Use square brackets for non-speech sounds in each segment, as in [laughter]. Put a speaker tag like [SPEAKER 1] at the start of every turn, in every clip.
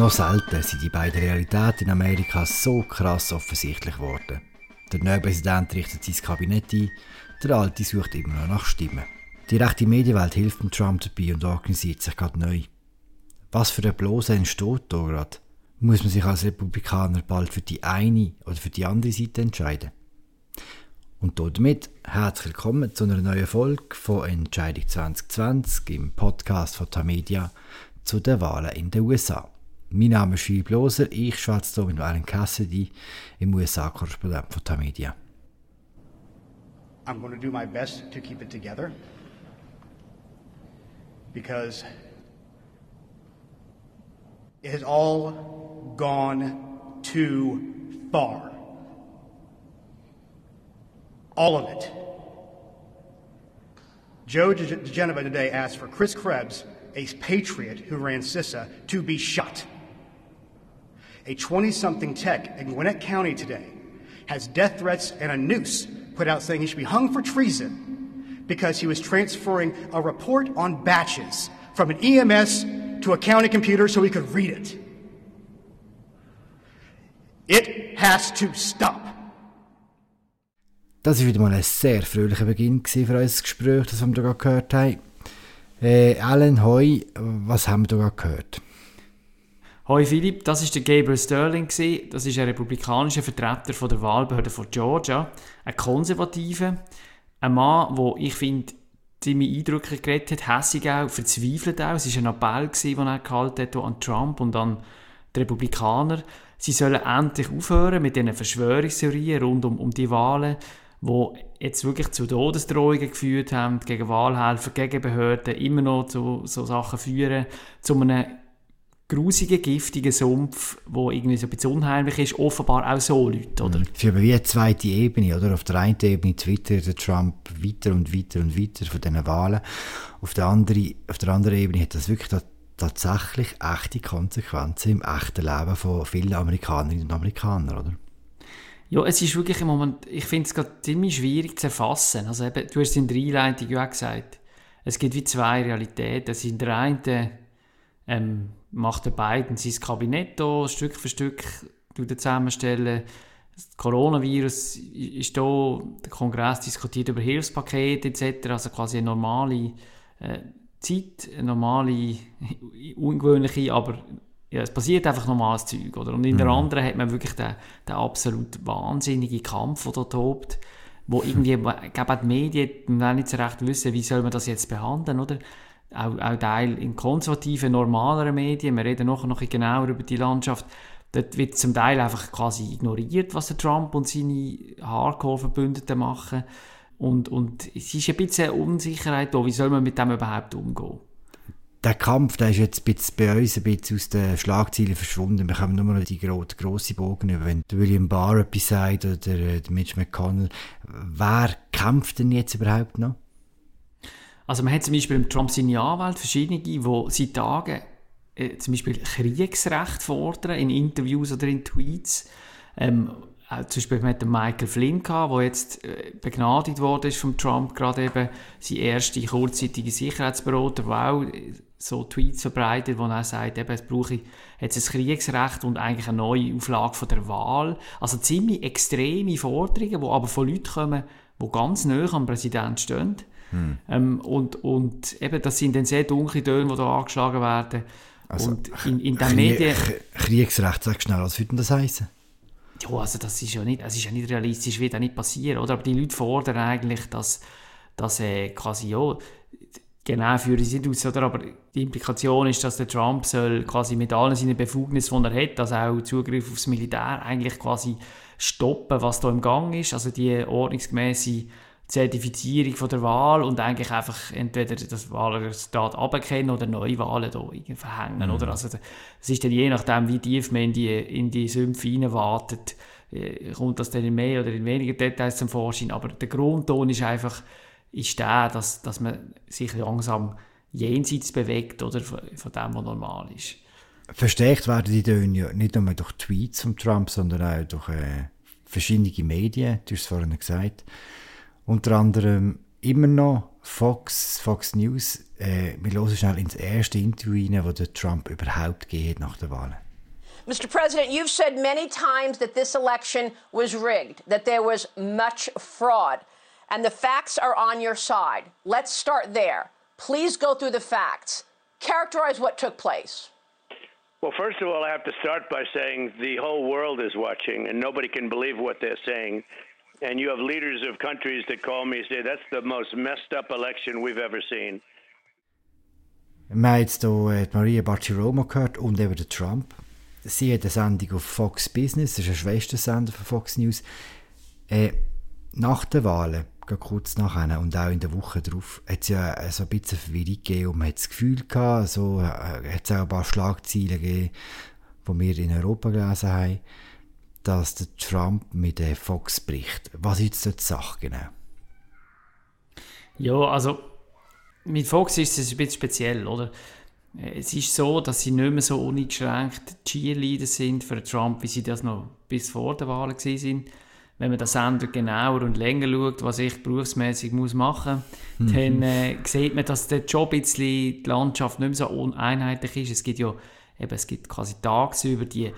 [SPEAKER 1] Noch selten sind die beiden Realitäten in Amerika so krass offensichtlich geworden. Der neue Präsident richtet sein Kabinett ein, der alte sucht immer noch nach Stimmen. Die rechte Medienwelt hilft dem Trump dabei und organisiert sich gerade neu. Was für ein Blose entsteht da gerade? Muss man sich als Republikaner bald für die eine oder für die andere Seite entscheiden? Und damit herzlich willkommen zu einer neuen Folge von Entscheidung 2020 im Podcast von Tamedia zu den Wahlen in den USA. Mein Name ist Philipp Loser, ich schwätze hier mit Alan Cassidy, im USA-Korrespondent von Tamedia.
[SPEAKER 2] I'm going to do my best to keep it together because it has all gone too far. All of it. Joe DeGenova today asked for Chris Krebs, a patriot who ran CISA, to be shot. A 20 something tech in Gwinnett County today has death threats and a noose put out saying he should be hung for treason because he was transferring a report on batches from an EMS to a county computer so he could read it. It has to stop.
[SPEAKER 1] Das war wieder mal ein sehr fröhlicher Beginn für unser Gespräch, das wir hier gehört haben. Äh, Alan, hoi, was haben wir hier gehört?
[SPEAKER 3] Hoi Philipp, das ist der Gabriel Sterling. Das ist ein republikanischer Vertreter von der Wahlbehörde von Georgia. Ein Konservativer. Ein Mann, der ich finde, ziemlich eindrücklich geredet hat, hässig auch, verzweifelt auch. Es war ein Appell, den er gehalten hat an Trump und an die Republikaner. Sie sollen endlich aufhören mit diesen Verschwörungstheorien rund um, um die Wahlen wo jetzt wirklich zu Todesdrohungen geführt haben, gegen Wahlhelfer, gegen Behörden, immer noch zu so Sachen führen, zu einem grusigen, giftigen Sumpf, wo irgendwie so ein bisschen unheimlich ist, offenbar auch so Leute, oder?
[SPEAKER 1] Es ist aber wie eine zweite Ebene, oder? Auf der einen Ebene twittert der Trump weiter und weiter und weiter von diesen Wahlen. Auf der, anderen, auf der anderen Ebene hat das wirklich tatsächlich echte Konsequenzen im echten Leben von vielen Amerikanerinnen und Amerikanern, oder?
[SPEAKER 3] Ja, es ist wirklich im Moment, ich finde es gerade ziemlich schwierig zu erfassen. Also eben, du hast in der Einleitung ja auch gesagt, es gibt wie zwei Realitäten. Es in der einen ähm, macht der Biden sein Kabinett hier, Stück für Stück zusammenstellen. Das Coronavirus ist da, der Kongress diskutiert über Hilfspakete etc., also quasi eine normale äh, Zeit, eine normale, [laughs] ungewöhnliche, aber ja, es passiert einfach normales Zeug, oder? Und in mhm. der anderen hat man wirklich den, den absolut wahnsinnigen Kampf, der da tobt, wo irgendwie, [laughs] glaube die Medien nicht so recht wissen, wie soll man das jetzt behandeln, oder? Auch, auch Teil in konservativen, normaleren Medien, wir reden nachher noch genauer über die Landschaft, dort wird zum Teil einfach quasi ignoriert, was der Trump und seine Hardcore-Verbündeten machen. Und, und es ist ein bisschen Unsicherheit da, wie soll man mit dem überhaupt umgehen?
[SPEAKER 1] der Kampf, der ist jetzt bei uns ein bisschen aus den Schlagzeilen verschwunden. Wir haben nur noch die gro grossen Bogen über. Wenn William Barr etwas sagt oder äh, Mitch McConnell, wer kämpft denn jetzt überhaupt noch?
[SPEAKER 3] Also man hat zum Beispiel im Trump seine Anwälte, verschiedene, die seit Tagen äh, zum Beispiel Kriegsrecht fordern, in Interviews oder in Tweets. Ähm, auch zum Beispiel mit dem Michael Flynn der jetzt äh, begnadigt worden ist von Trump, gerade eben sein erster kurzzeitige Sicherheitsberater, der auch so Tweets verbreitet, wo er sagt, eben, es brauche jetzt ein Kriegsrecht und eigentlich eine neue Auflage von der Wahl. Also ziemlich extreme Forderungen, die aber von Leuten kommen, die ganz nah am Präsidenten stehen. Hm. Ähm, und, und eben, das sind dann sehr dunkle Töne, die da angeschlagen werden.
[SPEAKER 1] Also, und in, in den Medien... Kriegsrecht, sag schnell, was würde das heißen?
[SPEAKER 3] Ja, also das ist ja nicht, das ist ja nicht realistisch, wird auch nicht passieren, oder? Aber die Leute fordern eigentlich, dass, dass äh, quasi, ja, genau führen sie nicht aus, oder? Aber die Implikation ist, dass der Trump soll quasi mit allen seinen Befugnissen, die er hat, also auch Zugriff aufs Militär, eigentlich quasi stoppen, was da im Gang ist, also die ordnungsgemäße Zertifizierung von der Wahl und eigentlich einfach entweder das Wahlresultat aberkennen oder Neuwahlen da verhängen, mhm. oder? Also es ist dann je nachdem, wie tief man in die, in die Sümpfe reinwartet, äh, kommt das dann in mehr oder in weniger Details zum Vorschein, aber der Grundton ist einfach, ist der, dass, dass man sich langsam jenseits bewegt oder von, von dem, was normal ist.
[SPEAKER 1] Verstärkt werden die Töne ja nicht nur durch Tweets von Trump, sondern auch durch äh, verschiedene Medien, du hast es vorhin gesagt. Unter anderem immer noch Fox, Fox News. Äh, wir hören schnell ins erste Interview rein, das Trump überhaupt gegeben nach der Wahl.
[SPEAKER 4] Mr. President, you've said many times that this election was rigged, that there was much fraud, and the facts are on your side. Let's start there. Please go through the facts. Characterize what took place.
[SPEAKER 5] Well, first of all, I have to start by saying the whole world is watching, and nobody can believe what they're saying. And you have leaders of countries that call me and say that's the most messed up election we've ever seen.
[SPEAKER 1] Wir haben jetzt hier äh, Maria Bartiromo gehört und eben Trump. Sie hat eine Sendung auf Fox Business, das ist ein Schwestersender von Fox News. Äh, nach den Wahlen, kurz nachher und auch in der Woche darauf, hat es ja so ein bisschen Verwirrung gegeben und man hat das Gefühl gehabt, so, äh, hat es auch ein paar Schlagzeilen gegeben, die wir in Europa gelesen haben, dass der Trump mit der Fox bricht. Was ist jetzt dort die Sache genau?
[SPEAKER 3] Ja, also mit Fox ist es ein bisschen speziell, oder? Es ist so, dass sie nicht mehr so uneingeschränkt Cheerleader sind für Trump, wie sie das noch bis vor der Wahl waren. Wenn man das Sender genauer und länger schaut, was ich berufsmäßig muss machen muss, mhm. dann äh, sieht man, dass der Job ein bisschen, die Landschaft nicht mehr so uneinheitlich ist. Es gibt ja eben, es gibt quasi tagsüber die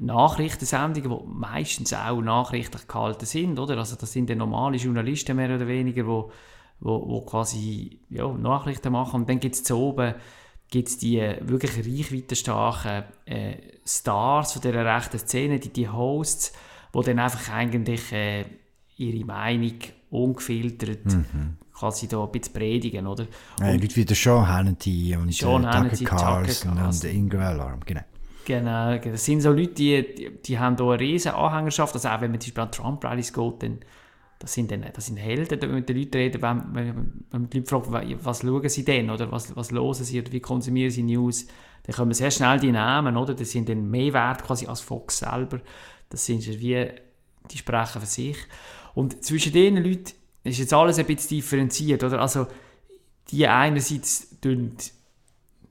[SPEAKER 3] Nachrichtensendungen, die meistens auch nachrichtlich gehalten sind, oder? Also das sind die normale Journalisten mehr oder weniger, die wo, wo quasi ja, Nachrichten machen. Und dann gibt es zu oben gibt's die wirklich reichweitenstarken äh, Stars von dieser rechten Szene, die, die Hosts, die dann einfach eigentlich äh, ihre Meinung ungefiltert mhm. quasi da ein bisschen predigen, oder?
[SPEAKER 1] Ja, Leute wie der Sean Hannity und Sean äh, Hannity, Tucker Carlson und Ingrid Alarm, genau.
[SPEAKER 3] Genau, das sind so Leute, die, die, die haben hier eine riesen Anhängerschaft, also auch wenn man zum Beispiel an Trump-Rallies geht, dann das sind, dann, das sind Helden, wenn man mit den Leuten wenn, wenn, wenn man die Leute fragt, was schauen sie denn, oder was, was hören sie, oder wie konsumieren sie News, dann kommen sehr schnell die Namen, oder? Das sind dann mehr wert quasi als Fox selber. Das sind wie, die sprechen für sich. Und zwischen diesen Leuten ist jetzt alles ein bisschen differenziert, oder? Also, die einerseits tun,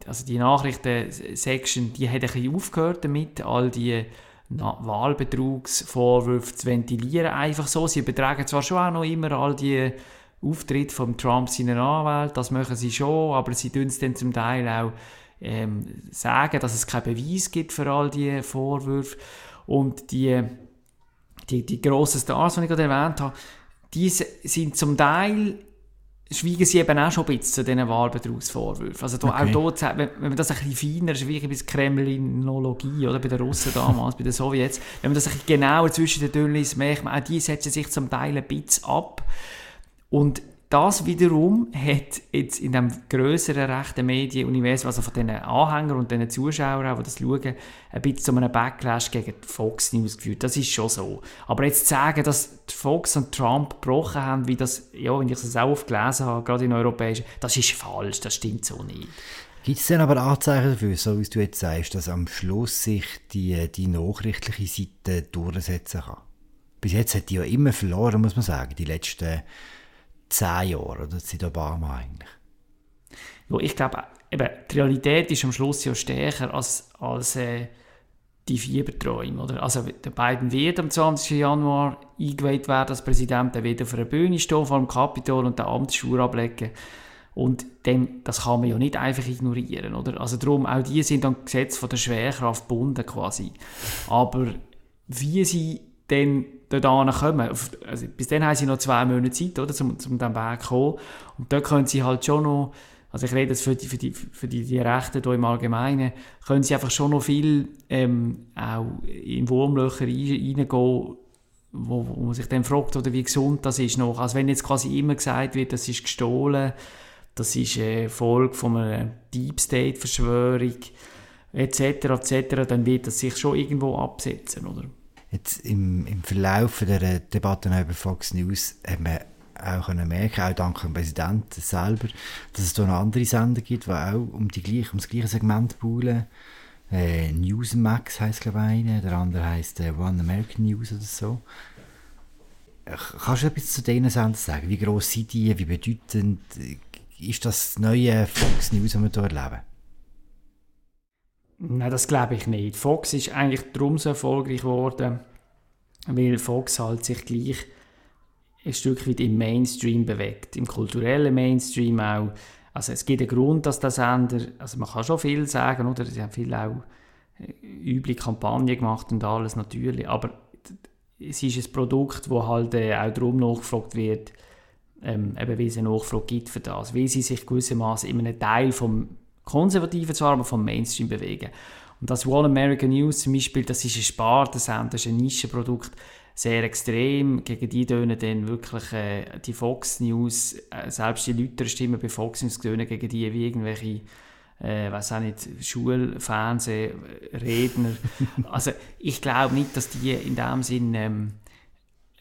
[SPEAKER 3] also die Nachrichten-Section, die hat ein bisschen aufgehört damit, all die Wahlbetrugsvorwürfe zu ventilieren. Einfach so. Sie übertragen zwar schon auch noch immer all die Auftritte von Trump seiner Anwälte, das machen sie schon, aber sie tun es dann zum Teil auch ähm, sagen, dass es keinen Beweis gibt für all diese Vorwürfe. Und die, die, die grossen Stars, die ich gerade erwähnt habe, die sind zum Teil schweigen sie eben auch schon ein bisschen zu diesen Wahlbetrugsvorwürfen. Also da, okay. auch dort, wenn, wenn man das ein bisschen feiner, ist wie ein bisschen Kremlinologie, oder, bei den Russen damals, bei den Sowjets, wenn man das ein bisschen genauer zwischen den Dünnen liest, merkt man, auch die setzen sich zum Teil ein bisschen ab. Und das wiederum hat jetzt in dem grösseren rechten Medienuniversum, also von den Anhängern und den Zuschauern, die das schauen, ein bisschen zu einem Backlash gegen Fox News geführt. Das ist schon so. Aber jetzt zu sagen, dass Fox und Trump gebrochen haben, wie das, ja, wenn ich das auch oft gelesen habe, gerade in europäischen, das ist falsch, das stimmt so nicht.
[SPEAKER 1] Gibt es denn aber Anzeichen dafür, so wie du jetzt sagst, dass am Schluss sich die, die nachrichtliche Seite durchsetzen kann? Bis jetzt hat die ja immer verloren, muss man sagen, die letzten zehn Jahren, oder seit Obama eigentlich.
[SPEAKER 3] Ja, ich glaube, eben, die Realität ist am Schluss ja stärker als, als äh, die Fieberträume. Oder? Also der Biden wird am 20. Januar eingeweiht werden als Präsident, er wird auf einer Bühne stehen vor dem Kapitol und den Amtsschwur ablegen. Und dann, das kann man ja nicht einfach ignorieren, oder? Also darum, auch die sind am Gesetz von der Schwerkraft gebunden quasi. Aber wie sie dann dort kommen. Also bis dann haben sie noch zwei Monate Zeit, oder, um, um diesen Weg zu kommen. Und dort können sie halt schon noch, also ich rede jetzt für die, für die, für die, die Rechte hier im Allgemeinen, können sie einfach schon noch viel ähm, auch in Wurmlöcher reingehen, wo, wo man sich dann fragt, oder wie gesund das ist noch. Also wenn jetzt quasi immer gesagt wird, das ist gestohlen, das ist eine Folge von einer Deep State Verschwörung, etc., etc., dann wird das sich schon irgendwo absetzen, oder?
[SPEAKER 1] Jetzt im, im Verlauf der Debatte über Fox News hat man auch merken, auch dank dem Präsidenten selber, dass es da noch andere Sender gibt, die auch um, die gleiche, um das gleiche Segment buhlen. Äh, Newsmax heisst glaube ich einer, der andere heisst äh, One American News oder so. Kannst du etwas zu diesen Sendern sagen? Wie gross sind die? Wie bedeutend ist das neue Fox News, das wir hier erleben?
[SPEAKER 3] Nein, das glaube ich nicht. Fox ist eigentlich darum so erfolgreich geworden, weil Fox halt sich gleich ein Stück weit im Mainstream bewegt, im kulturellen Mainstream auch. Also es gibt einen Grund, dass der Sender, also man kann schon viel sagen, oder? Sie haben viel auch üble Kampagne gemacht und alles natürlich, aber es ist ein Produkt, wo halt äh, auch darum nachgefragt wird, ähm, eben weil es eine Nachfrage gibt für das, weil sie sich gewissermaßen in einem Teil vom Konservativen aber vom Mainstream bewegen. Und das One American News zum Beispiel, das ist ein Spartensender, das ist ein Nischenprodukt, sehr extrem. Gegen die tönen dann wirklich äh, die Fox News, äh, selbst die Leute stimmen bei Fox News tönen gegen die wie irgendwelche äh, weiß auch nicht, Schulfernsehredner. [laughs] also ich glaube nicht, dass die in dem Sinn ähm,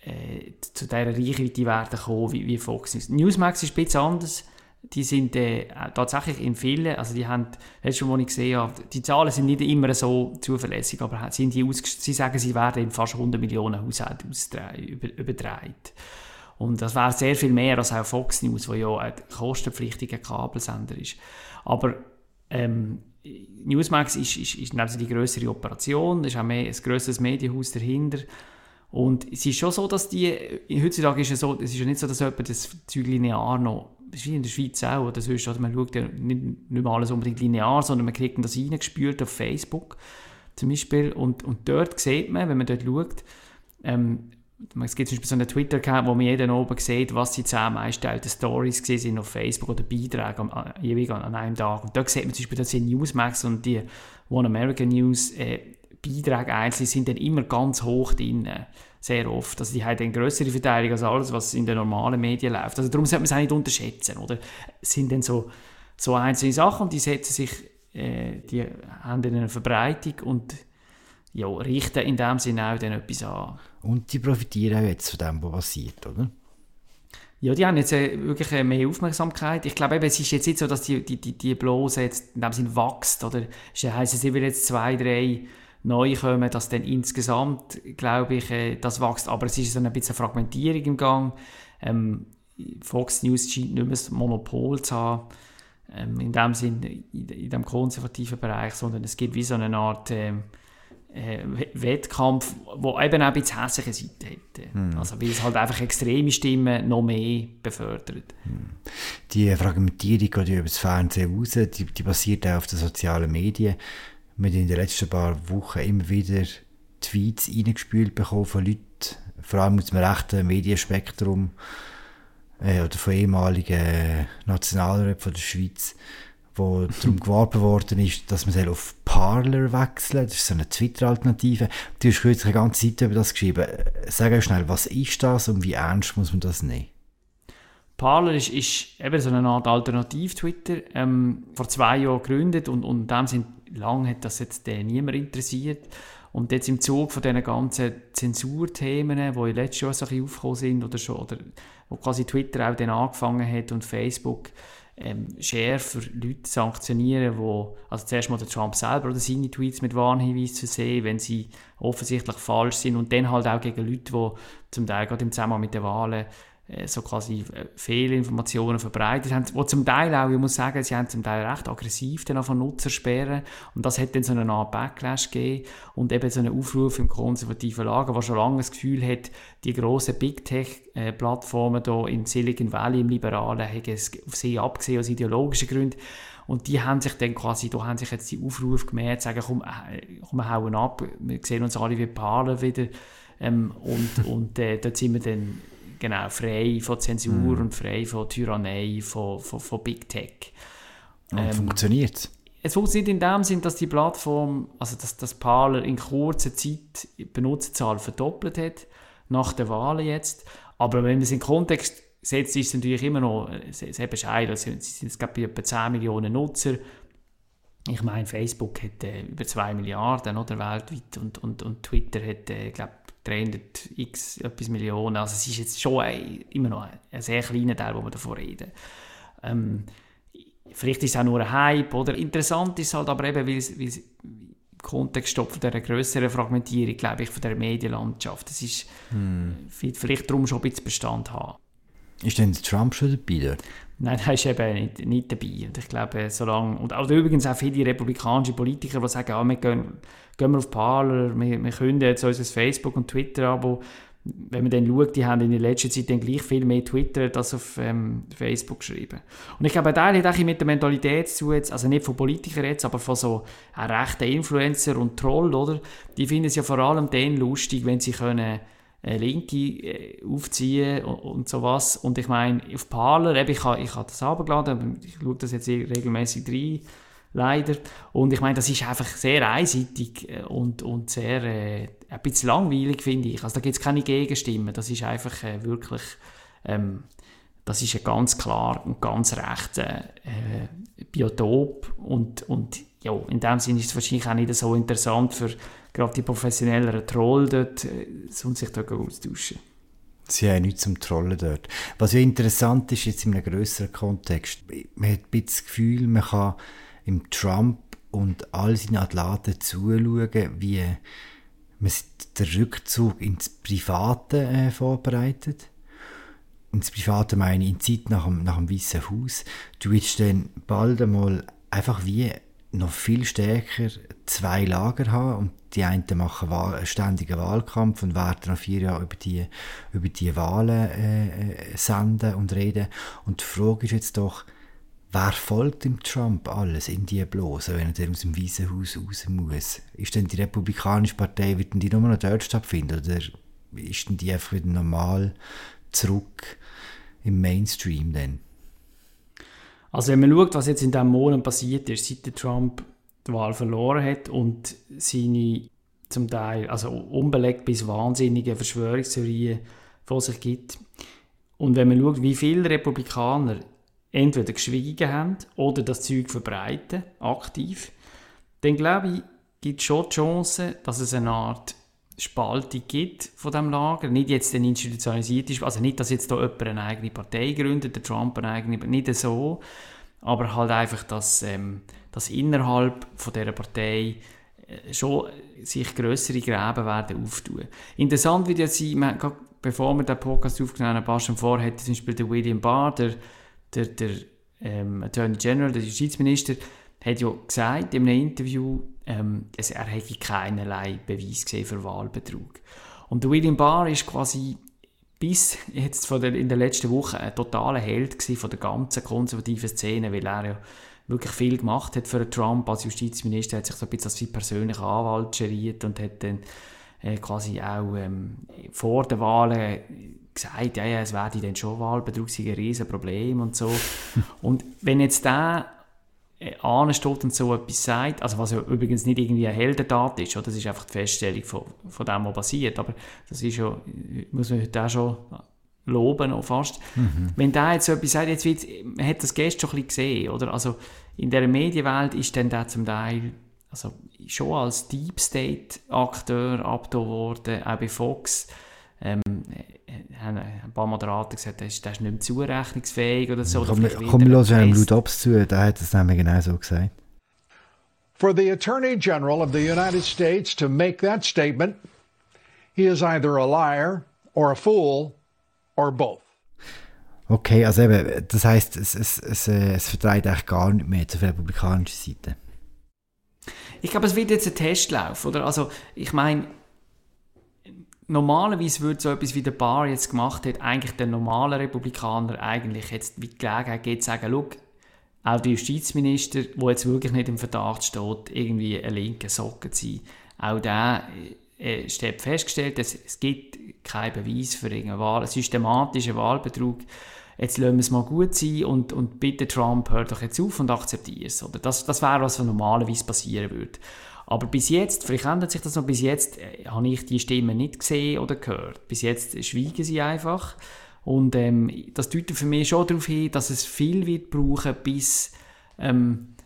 [SPEAKER 3] äh, zu dieser Reichweite werden kommen wie, wie Fox News. Newsmax ist ein bisschen anders. Die sind äh, tatsächlich in vielen, also die haben, letztes Mal, ich gesehen habe, die Zahlen sind nicht immer so zuverlässig, aber sind die sie sagen, sie werden in fast 100 Millionen Haushalte übertragen. Und das wäre sehr viel mehr als auch Fox News, wo ja ein kostenpflichtiger Kabelsender ist. Aber ähm, Newsmax ist, ist, ist die größere Operation, ist auch mehr, ein grösseres Medienhaus dahinter. Und es ist schon so, dass die, heutzutage ist es so, es ist ja nicht so, dass jemand das Zeug linear noch, ist wie in der Schweiz auch, oder? Sonst, oder? Man schaut ja nicht, nicht mal alles unbedingt linear, sondern man kriegt das reingespült auf Facebook zum Beispiel. Und, und dort sieht man, wenn man dort schaut, ähm, es gibt zum Beispiel so einen Twitter-Account, wo man jeden oben sieht, was die zehn meistgestellten Stories sind auf Facebook oder Beiträge am, jeweils an einem Tag. Und da sieht man zum Beispiel, dass die Newsmax und die One American News äh, Beiträge einzeln sind dann immer ganz hoch drin. Sehr oft. Also die haben eine größere Verteilung als alles, was in den normalen Medien läuft. Also darum sollte man es auch nicht unterschätzen. Oder? Es sind dann so, so einzelne Sachen und die setzen sich, äh, die haben dann eine Verbreitung und ja, richten in dem Sinne auch dann etwas an.
[SPEAKER 1] Und die profitieren auch jetzt von dem, was passiert, oder?
[SPEAKER 3] Ja, die haben jetzt äh, wirklich äh, mehr Aufmerksamkeit. Ich glaube, eben, es ist jetzt nicht so, dass die, die, die, die Blase jetzt in dem Sinne wächst. Oder es heisst, es will jetzt zwei, drei neu kommen, dass dann insgesamt, glaube ich, äh, das wächst. Aber es ist so ein bisschen Fragmentierung im Gang. Ähm, Fox News scheint nicht mehr das Monopol zu haben, ähm, in dem Sinne, in, in dem konservativen Bereich, sondern es gibt wie so eine Art... Ähm, äh, Wettkampf, der eben auch ein bisschen hässliche Seite hat. Hm. Also weil es halt einfach extreme Stimmen noch mehr befördert. Hm.
[SPEAKER 1] Die Fragmentierung die über das Fernsehen raus, die, die basiert auch auf den sozialen Medien. Wir haben in den letzten paar Wochen immer wieder Tweets reingespült bekommen von Leuten, vor allem aus dem rechten Medienspektrum äh, oder von ehemaligen Nationalräten von der Schweiz, wo [laughs] darum geworben worden ist, dass man auf Parler wechseln Das ist so eine Twitter-Alternative. Du hast kürzlich eine ganze Seite über das geschrieben. Sag euch schnell, was ist das und wie ernst muss man das nehmen?
[SPEAKER 3] Parler ist, ist eben so eine Art Alternativ-Twitter, ähm, vor zwei Jahren gegründet und, und in dem Sinn, lang hat das jetzt äh, niemand interessiert. Und jetzt im Zug von diesen ganzen Zensurthemen, die letztes Jahr so ein bisschen aufgekommen sind oder schon, oder wo quasi Twitter auch dann angefangen hat und Facebook, ähm, schärfer Leute sanktionieren, wo, also zuerst mal der Trump selber oder seine Tweets mit Warnhinweisen zu sehen, wenn sie offensichtlich falsch sind und dann halt auch gegen Leute, die zum Teil gerade im Zusammenhang mit den Wahlen so quasi äh, Fehlinformationen verbreitet haben, wo zum Teil auch, ich muss sagen, sie haben zum Teil recht aggressiv dann von Nutzer sperren. Und das hat dann so eine Art Backlash gegeben und eben so einen Aufruf im konservativen Lager, der schon lange das Gefühl hat, die grossen Big Tech-Plattformen hier im Silicon Valley, im Liberalen, haben es auf sie abgesehen aus ideologischen Gründen. Und die haben sich dann quasi, da haben sich jetzt die Aufrufe gemerkt, sagen, komm, äh, komm wir hauen ab, wir sehen uns alle wie Paare wieder. Ähm, und, und äh, dort sind wir dann genau, frei von Zensur mm. und frei von Tyrannei, von, von, von Big Tech.
[SPEAKER 1] Und ähm, funktioniert es?
[SPEAKER 3] Es funktioniert in dem Sinn, dass die Plattform, also dass das Parler in kurzer Zeit die Benutzerzahl verdoppelt hat, nach der Wahl jetzt. Aber wenn man es in Kontext setzt, ist es natürlich immer noch sehr, sehr bescheiden. Es sind bei etwa 10 Millionen Nutzer. Ich meine, Facebook hat äh, über 2 Milliarden oder, weltweit und, und, und Twitter hat, äh, glaube 300 x etwas Millionen. Also es ist jetzt schon ein, immer noch ein, ein, sehr kleiner Teil, wo wir davon reden. Ähm, vielleicht ist es auch nur ein Hype, oder? Interessant ist halt aber eben, weil es, im Kontext von dieser grösseren Fragmentierung, glaube ich, von der Medienlandschaft. Es ist hm. vielleicht darum schon ein bisschen Bestand haben.
[SPEAKER 1] Ist denn Trump schon dabei dort?
[SPEAKER 3] Nein, er ist eben nicht, nicht dabei. Und ich glaube, solange, und auch übrigens auch viele republikanische Politiker, die sagen, ah, wir gehen, gehen wir auf Parler, wir, wir können jetzt unser Facebook- und Twitter-Abo wenn man dann schaut, die haben in der letzten Zeit dann gleich viel mehr Twitter als auf ähm, Facebook geschrieben. Und ich glaube, da hat auch mit der Mentalität zu, jetzt, also nicht von Politikern jetzt, aber von so einem rechten Influencer und Troll, oder? Die finden es ja vor allem dann lustig, wenn sie können äh, Linke äh, aufziehen und, und sowas. Und ich meine, auf Parler, eben, ich habe ich ha das abgeladen, ich schaue das jetzt regelmäßig rein, leider. Und ich meine, das ist einfach sehr einseitig äh, und, und sehr äh, ein bisschen langweilig, finde ich. Also da gibt es keine Gegenstimmen. Das ist einfach äh, wirklich, ähm, das ist ein ganz klar und ganz rechter äh, Biotop und, und ja, in dem Sinne ist es wahrscheinlich auch nicht so interessant für gerade die professionelleren Troll dort, äh, um sich dort auszutauschen.
[SPEAKER 1] Sie haben nichts zum Trollen dort. Was ja interessant ist, jetzt in einem größeren Kontext, man hat ein bisschen das Gefühl, man kann im Trump und all seinen Athleten zuschauen, wie man den Rückzug ins Private äh, vorbereitet. Ins Private meine ich in Zeit nach dem, nach dem Weißen Haus. Du willst dann bald einmal einfach wie noch viel stärker zwei Lager haben und die einen machen Wahl, einen ständigen Wahlkampf und werden nach vier Jahren über die, über die Wahlen äh, äh senden und reden. Und die Frage ist jetzt doch, wer folgt dem Trump alles in die Blase, wenn er aus dem Weißen Haus raus muss? Ist denn die Republikanische Partei, wird die nur noch dort stattfinden oder ist denn die einfach wieder normal zurück im Mainstream denn?
[SPEAKER 3] Also wenn man schaut, was jetzt in diesem Monat passiert ist, seit der Trump die Wahl verloren hat und seine zum Teil also unbelegt bis wahnsinnige Verschwörungstheorien vor sich gibt. Und wenn man schaut, wie viele Republikaner entweder geschwiegen haben oder das Zeug verbreiten, aktiv, dann glaube ich, gibt es schon die Chance, dass es eine Art Spaltung gibt von dem Lager. Nicht jetzt eine institutionalisierte, also nicht, dass jetzt da jemand eine eigene Partei gründet, der Trump eine eigene, nicht so, aber halt einfach, dass, ähm, dass innerhalb von dieser Partei äh, schon sich größere Gräben werden auftun. Interessant wird jetzt sein, bevor wir den Podcast aufgenommen haben, ein paar Stunden vorher, zum Beispiel der William Barr, der, der, der ähm, Attorney General, der Justizminister, hat ja gesagt in einem Interview, ähm, er hätte keinerlei Beweis gesehen für Wahlbetrug. Und der William Barr ist quasi bis jetzt von der, in der letzten Woche ein totaler Held von der ganzen konservativen Szene, weil er ja wirklich viel gemacht hat für Trump als Justizminister, hat sich so ein bisschen als sein persönlicher Anwalt geriert und hat dann äh, quasi auch ähm, vor den Wahlen gesagt, ja, ja, es werde dann schon Wahlbetrug, sei ein Riesenproblem und so. [laughs] und wenn jetzt der äh, ansteht und so etwas sagt, also was ja übrigens nicht irgendwie eine Heldentat ist, oder? das ist einfach die Feststellung von, von dem, was passiert, aber das ist ja, muss man heute auch schon loben, auch fast. Mhm. Wenn der jetzt so etwas sagt, jetzt wird, man hat das gestern schon ein bisschen gesehen, oder? Also in der Medienwelt ist dann der zum Teil also schon als Deep State Akteur abgetan worden, auch bei Fox. Ähm, haben ein paar Moderaten gesagt, der ist, der ist nicht mehr zurechnungsfähig oder so.
[SPEAKER 1] Komm, komm wir hören Lou Dobbs zu, der hat das nämlich genau so gesagt.
[SPEAKER 6] For the Attorney General of the United States to make that statement, he is either a liar or a fool or both.
[SPEAKER 1] Okay, also eben, das heisst, es, es, es, äh, es vertreibt eigentlich gar nicht mehr zur republikanischen Seite.
[SPEAKER 3] Ich glaube, es wird jetzt ein Testlauf, oder? Also, ich meine, normalerweise würde so etwas wie der Bar jetzt gemacht hat, eigentlich der normale Republikaner eigentlich jetzt wie die Gelegenheit geht, sagen, schau, auch der Justizminister, der jetzt wirklich nicht im Verdacht steht, irgendwie ein linker Socken zu sein, auch der äh, festgestellt, dass es gibt keinen Beweis für irgendeinen Wahl, systematischen Wahlbetrug. Jetzt lassen wir es mal gut sein und, und bitte Trump, hört doch jetzt auf und akzeptiert es. Oder? Das, das wäre, was normalerweise passieren würde. Aber bis jetzt, vielleicht ändert sich das noch, bis jetzt äh, habe ich die Stimmen nicht gesehen oder gehört. Bis jetzt schweigen sie einfach. Und ähm, das deutet für mich schon darauf hin, dass es viel wird brauchen, bis ähm,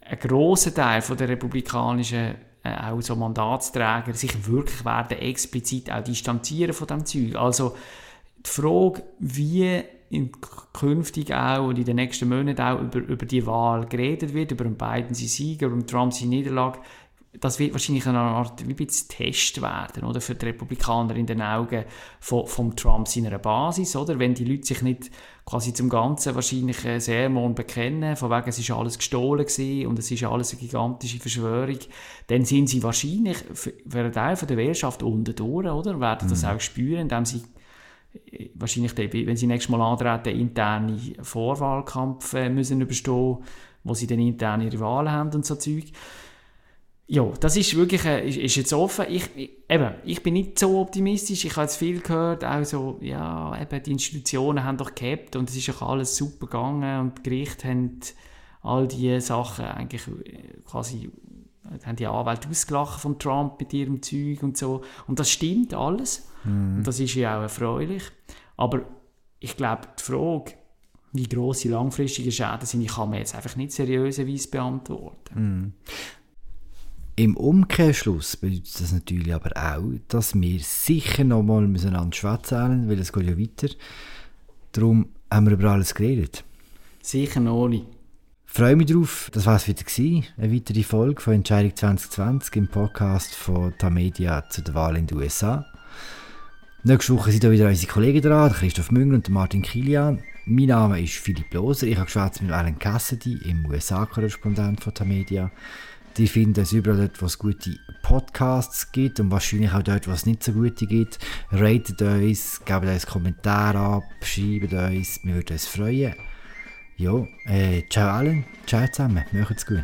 [SPEAKER 3] ein grosser Teil von der republikanischen äh, auch so Mandatsträger sich wirklich werden explizit auch distanzieren von dem Zeug. Also die Frage, wie in künftig auch und in den nächsten Monaten auch über, über die Wahl geredet wird, über den Biden seinen Sieg, über den Trump seine Niederlage, das wird wahrscheinlich eine Art wie ein Test werden, oder, für die Republikaner in den Augen von, von Trump seiner Basis, oder? Wenn die Leute sich nicht quasi zum Ganzen wahrscheinlich äh, Sermon bekennen, von wegen, es ist alles gestohlen gewesen und es ist alles eine gigantische Verschwörung, dann sind sie wahrscheinlich für, für einen Teil der Wählerschaft unten durch, oder? Werden das mhm. auch spüren, indem sie äh, wahrscheinlich, wenn sie nächstes Mal antreten, interne Vorwahlkampf äh, müssen überstehen, wo sie dann interne Rivalen haben und so Zeug ja, das ist wirklich, äh, ist, ist, jetzt offen. Ich, ich, eben, ich bin nicht so optimistisch. Ich habe jetzt viel gehört, auch so, ja, eben, die Institutionen haben doch gehabt und es ist auch alles super gegangen und die Gerichte haben all diese Sachen eigentlich äh, quasi, haben die Anwälte ausgelacht von Trump mit ihrem Zeug und so. Und das stimmt alles. Mhm. Und das ist ja auch erfreulich. Aber ich glaube, die Frage, wie grosse langfristige Schäden sind, ich kann mir jetzt einfach nicht seriöserweise beantworten.
[SPEAKER 1] Mhm. Im Umkehrschluss bedeutet das natürlich aber auch, dass wir sicher noch mal miteinander schwätzen weil es geht ja weiter. Darum haben wir über alles geredet.
[SPEAKER 3] Sicher noch nicht.
[SPEAKER 1] Ich freue mich darauf, das war es wieder gewesen. Eine weitere Folge von Entscheidung 2020 im Podcast von Tamedia zu der Wahl in den USA. Nächste Woche sind wieder unsere Kollegen dran, Christoph Münger und Martin Kilian. Mein Name ist Philipp Loser. Ich habe mit Alan Cassidy, im USA-Korrespondent von Tamedia. Die finden es überall dort, wo es gute Podcasts gibt und wahrscheinlich auch dort, wo es nicht so gute gibt. Ratet uns, gebt uns Kommentare ab, schreibt uns, wir würden uns freuen. Ja, äh, ciao allen, ciao zusammen, macht's gut.